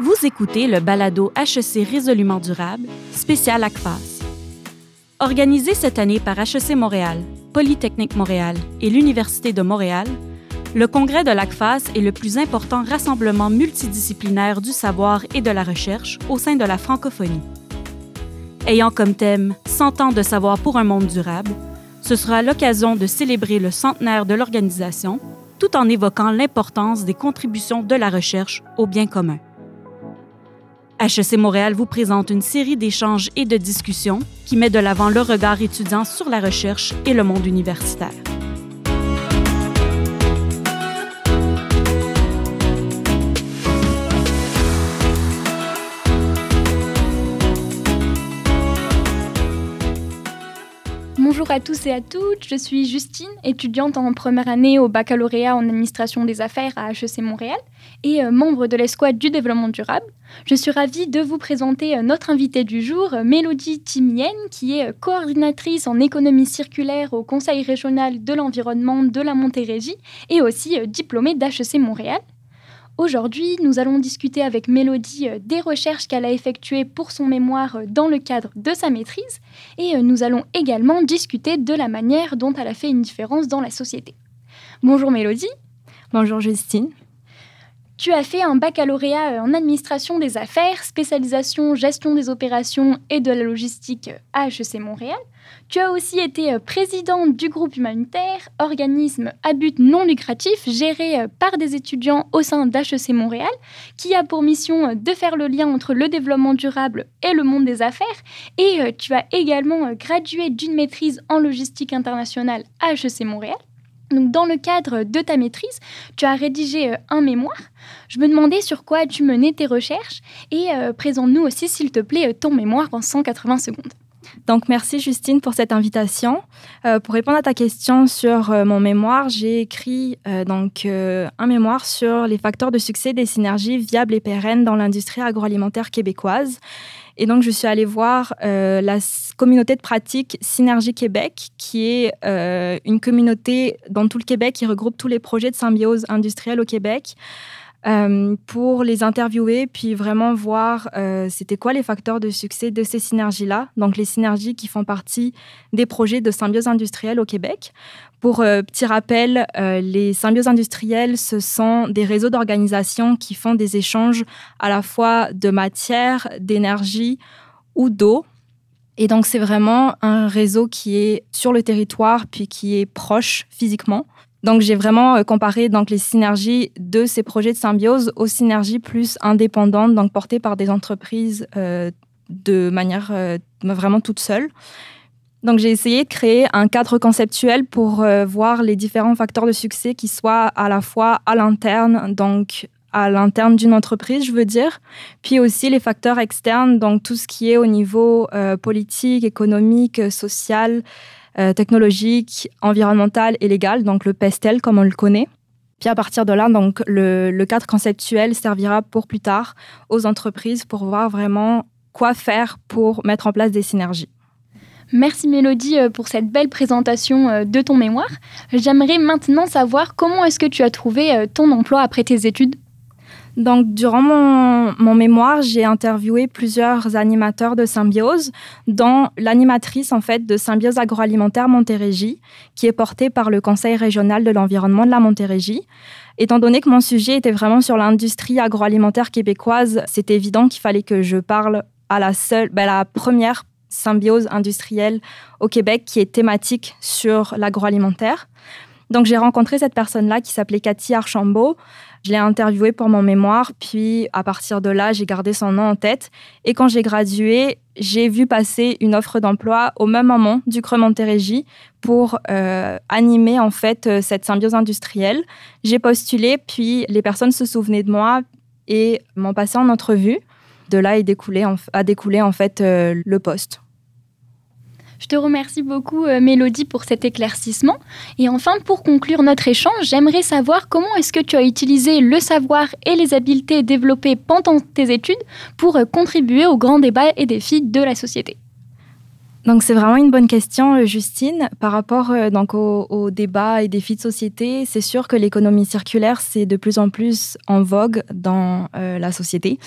Vous écoutez le balado HEC Résolument Durable, spécial ACFAS. Organisé cette année par HEC Montréal, Polytechnique Montréal et l'Université de Montréal, le congrès de l'ACFAS est le plus important rassemblement multidisciplinaire du savoir et de la recherche au sein de la francophonie. Ayant comme thème 100 ans de savoir pour un monde durable, ce sera l'occasion de célébrer le centenaire de l'organisation tout en évoquant l'importance des contributions de la recherche au bien commun. HEC Montréal vous présente une série d'échanges et de discussions qui met de l'avant le regard étudiant sur la recherche et le monde universitaire. Bonjour à tous et à toutes, je suis Justine, étudiante en première année au baccalauréat en administration des affaires à HEC Montréal et euh, membre de l'escouade du développement durable. Je suis ravie de vous présenter euh, notre invitée du jour, Mélodie Timienne, qui est euh, coordinatrice en économie circulaire au Conseil régional de l'environnement de la Montérégie et aussi diplômée d'HEC Montréal. Aujourd'hui, nous allons discuter avec Mélodie euh, des recherches qu'elle a effectuées pour son mémoire euh, dans le cadre de sa maîtrise et euh, nous allons également discuter de la manière dont elle a fait une différence dans la société. Bonjour Mélodie. Bonjour Justine. Tu as fait un baccalauréat en administration des affaires, spécialisation gestion des opérations et de la logistique à HEC Montréal. Tu as aussi été euh, présidente du groupe humanitaire, organisme à but non lucratif géré euh, par des étudiants au sein d'HEC Montréal, qui a pour mission euh, de faire le lien entre le développement durable et le monde des affaires. Et tu as également gradué d'une maîtrise en logistique internationale à HEC Montréal. Donc, dans le cadre de ta maîtrise, tu as rédigé un mémoire. Je me demandais sur quoi tu menais tes recherches et présente-nous aussi, s'il te plaît, ton mémoire en 180 secondes. Donc, merci Justine pour cette invitation. Euh, pour répondre à ta question sur euh, mon mémoire, j'ai écrit euh, donc un mémoire sur les facteurs de succès des synergies viables et pérennes dans l'industrie agroalimentaire québécoise. Et donc, je suis allée voir la communauté de pratique Synergie Québec, qui est une communauté dans tout le Québec qui regroupe tous les projets de symbiose industrielle au Québec. Euh, pour les interviewer, puis vraiment voir euh, c'était quoi les facteurs de succès de ces synergies-là, donc les synergies qui font partie des projets de symbiose industrielle au Québec. Pour euh, petit rappel, les symbioses industrielles, ce sont des réseaux d'organisations qui font des échanges à la fois de matière, d'énergie ou d'eau. Et donc, c'est vraiment un réseau qui est sur le territoire, puis qui est proche physiquement. Donc, j'ai vraiment euh, comparé donc, les synergies de ces projets de symbiose aux synergies plus indépendantes, donc portées par des entreprises euh, de manière euh, vraiment toute seule. Donc, j'ai essayé de créer un cadre conceptuel pour voir les différents facteurs de succès qui soient à la fois à l'interne, donc à l'interne d'une entreprise, je veux dire, puis aussi les facteurs externes, donc tout ce qui est au niveau politique, économique, social, technologique, environnemental et légal, donc le PESTEL comme on le connaît. Puis à partir de là, donc le, le, cadre conceptuel servira pour plus tard aux entreprises pour voir vraiment quoi faire pour mettre en place des synergies. Merci Mélodie euh, pour cette belle présentation euh, de ton mémoire. J'aimerais maintenant savoir comment est-ce que tu as trouvé ton emploi après tes études? Donc, durant mon, mémoire, j'ai interviewé plusieurs animateurs de symbiose, dont l'animatrice en fait de Symbiose agroalimentaire Montérégie, qui est portée par le Conseil régional de l'environnement de la Montérégie. Étant donné que mon sujet était vraiment sur l'industrie agroalimentaire québécoise, c'était évident qu'il fallait que je parle à la seule, ben, la première symbiose industrielle au Québec qui est thématique sur l'agroalimentaire. Donc j'ai rencontré cette personne-là qui s'appelait Cathy Archambault. Je l'ai interviewée pour mon mémoire, puis à partir de là, j'ai gardé son nom en tête. Et quand j'ai gradué, j'ai vu passer une offre d'emploi au même moment du Creux Montérégie pour euh, animer en fait euh, cette symbiose industrielle. J'ai postulé, puis les personnes se souvenaient de moi et m'ont passé en entrevue. De là, a découlé en fait euh, le poste. Je te remercie beaucoup, euh, Mélodie, pour cet éclaircissement. Et enfin, pour conclure notre échange, j'aimerais savoir comment est-ce que tu as utilisé le savoir et les habiletés développées pendant tes études pour euh, contribuer aux grands débats et défis de la société. Donc c'est vraiment une bonne question, euh, Justine. Par rapport euh, donc au, débat et défis de société, c'est sûr que l'économie circulaire c'est de plus en plus en vogue dans euh, la société.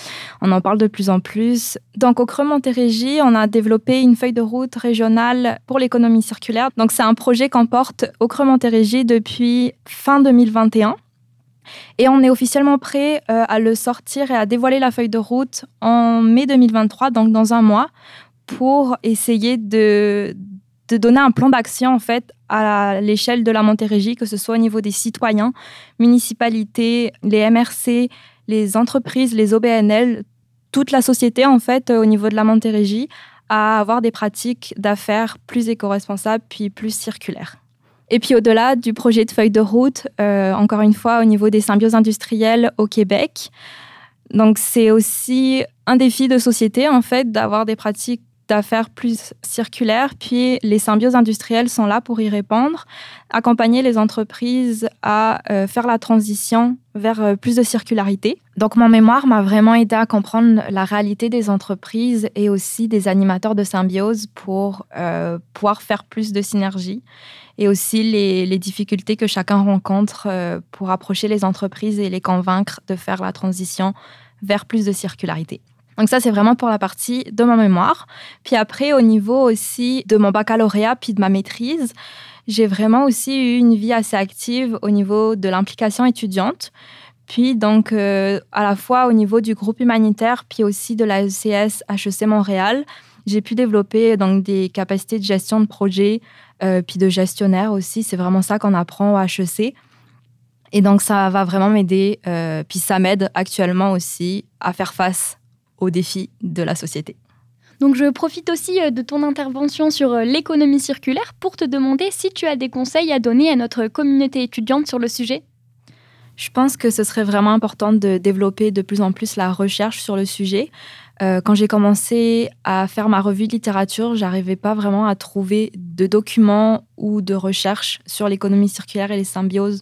On en parle de plus en plus. Donc au Creux Montérégie, on a développé une feuille de route régionale pour l'économie circulaire. Donc c'est un projet qu'on porte au Creux Montérégie depuis fin 2021. Et on est officiellement prêt à le sortir et à dévoiler la feuille de route en mai 2023, donc dans un mois, pour essayer de, de donner un plan d'action en fait à l'échelle de la Montérégie, que ce soit au niveau des citoyens, municipalités, les MRC, les entreprises, les OBNL, toute la société en fait au niveau de la Montérégie à avoir des pratiques d'affaires plus éco-responsables puis plus circulaires. Et puis au-delà du projet de feuille de route, euh, encore une fois au niveau des symbioses industrielles au Québec, donc c'est aussi un défi de société en fait d'avoir des pratiques d'affaires plus circulaires. Puis les symbioses industrielles sont là pour y répondre, accompagner les entreprises à euh, faire la transition vers euh, plus de circularité. Donc mon mémoire m'a vraiment aidé à comprendre la réalité des entreprises et aussi des animateurs de symbiose pour euh, pouvoir faire plus de synergie et aussi les, les difficultés que chacun rencontre pour approcher les entreprises et les convaincre de faire la transition vers plus de circularité. Donc ça, c'est vraiment pour la partie de ma mémoire. Puis après, au niveau aussi de mon baccalauréat, puis de ma maîtrise, j'ai vraiment aussi eu une vie assez active au niveau de l'implication étudiante. Puis donc, euh, à la fois au niveau du groupe humanitaire, puis aussi de la ECS HEC Montréal, j'ai pu développer donc des capacités de gestion de projet, euh, puis de gestionnaire aussi. C'est vraiment ça qu'on apprend au HEC. Et donc, ça va vraiment m'aider, euh, puis ça m'aide actuellement aussi à faire face aux défis de la société. Donc je profite aussi euh, de ton intervention sur euh, l'économie circulaire pour te demander si tu as des conseils à donner à notre communauté étudiante sur le sujet. Je pense que ce serait vraiment important de développer de plus en plus la recherche sur le sujet. Euh, quand j'ai commencé à faire ma revue de littérature, j'arrivais pas vraiment à trouver de documents ou de recherches sur l'économie circulaire et les symbioses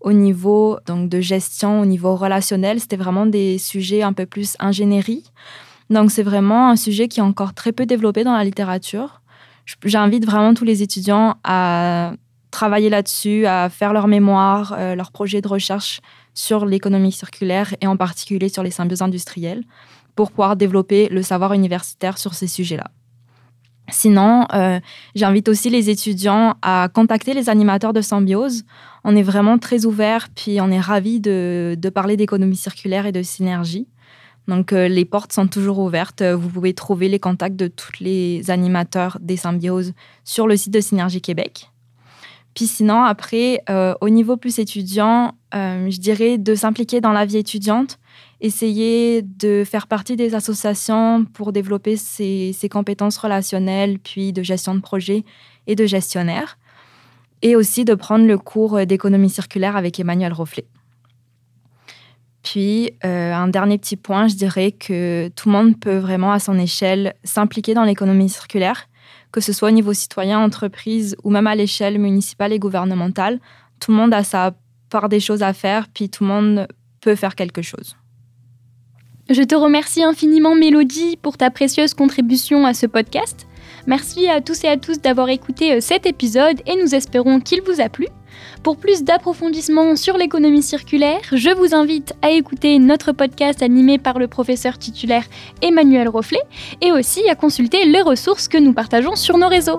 au niveau donc, de gestion, au niveau relationnel. C'était vraiment des sujets un peu plus ingénierie. Donc, c'est vraiment un sujet qui est encore très peu développé dans la littérature. J'invite vraiment tous les étudiants à travailler là-dessus, à faire leur mémoire, euh, leur projet de recherche sur l'économie circulaire et en particulier sur les symbioses industrielles pour pouvoir développer le savoir universitaire sur ces sujets-là. Sinon, euh, j'invite aussi les étudiants à contacter les animateurs de symbiose. On est vraiment très ouvert, puis on est ravis de, parler d'économie circulaire et de synergie. Donc, euh, les portes sont toujours ouvertes. Vous pouvez trouver les contacts de tous les animateurs des symbioses sur le site de Synergie Québec. Puis sinon, après, euh, au niveau plus étudiant, je dirais de s'impliquer dans la vie étudiante essayer de faire partie des associations pour développer ses, compétences relationnelles, puis de gestion de projet et de gestionnaire, et aussi de prendre le cours d'économie circulaire avec Emmanuel Rofflet. Puis, euh, un dernier petit point, je dirais que tout le monde peut vraiment, à son échelle, s'impliquer dans l'économie circulaire, que ce soit au niveau citoyen, entreprise ou même à l'échelle municipale et gouvernementale. Tout le monde a sa part des choses à faire, puis tout le monde peut faire quelque chose. Je te remercie infiniment Mélodie pour ta précieuse contribution à ce podcast. Merci à tous et à tous d'avoir écouté euh, cet épisode et nous espérons qu'il vous a plu. Pour plus d'approfondissement sur l'économie circulaire, je vous invite à écouter notre podcast animé par le professeur titulaire Emmanuel Rofflet et aussi à consulter les ressources que nous partageons sur nos réseaux.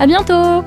À bientôt!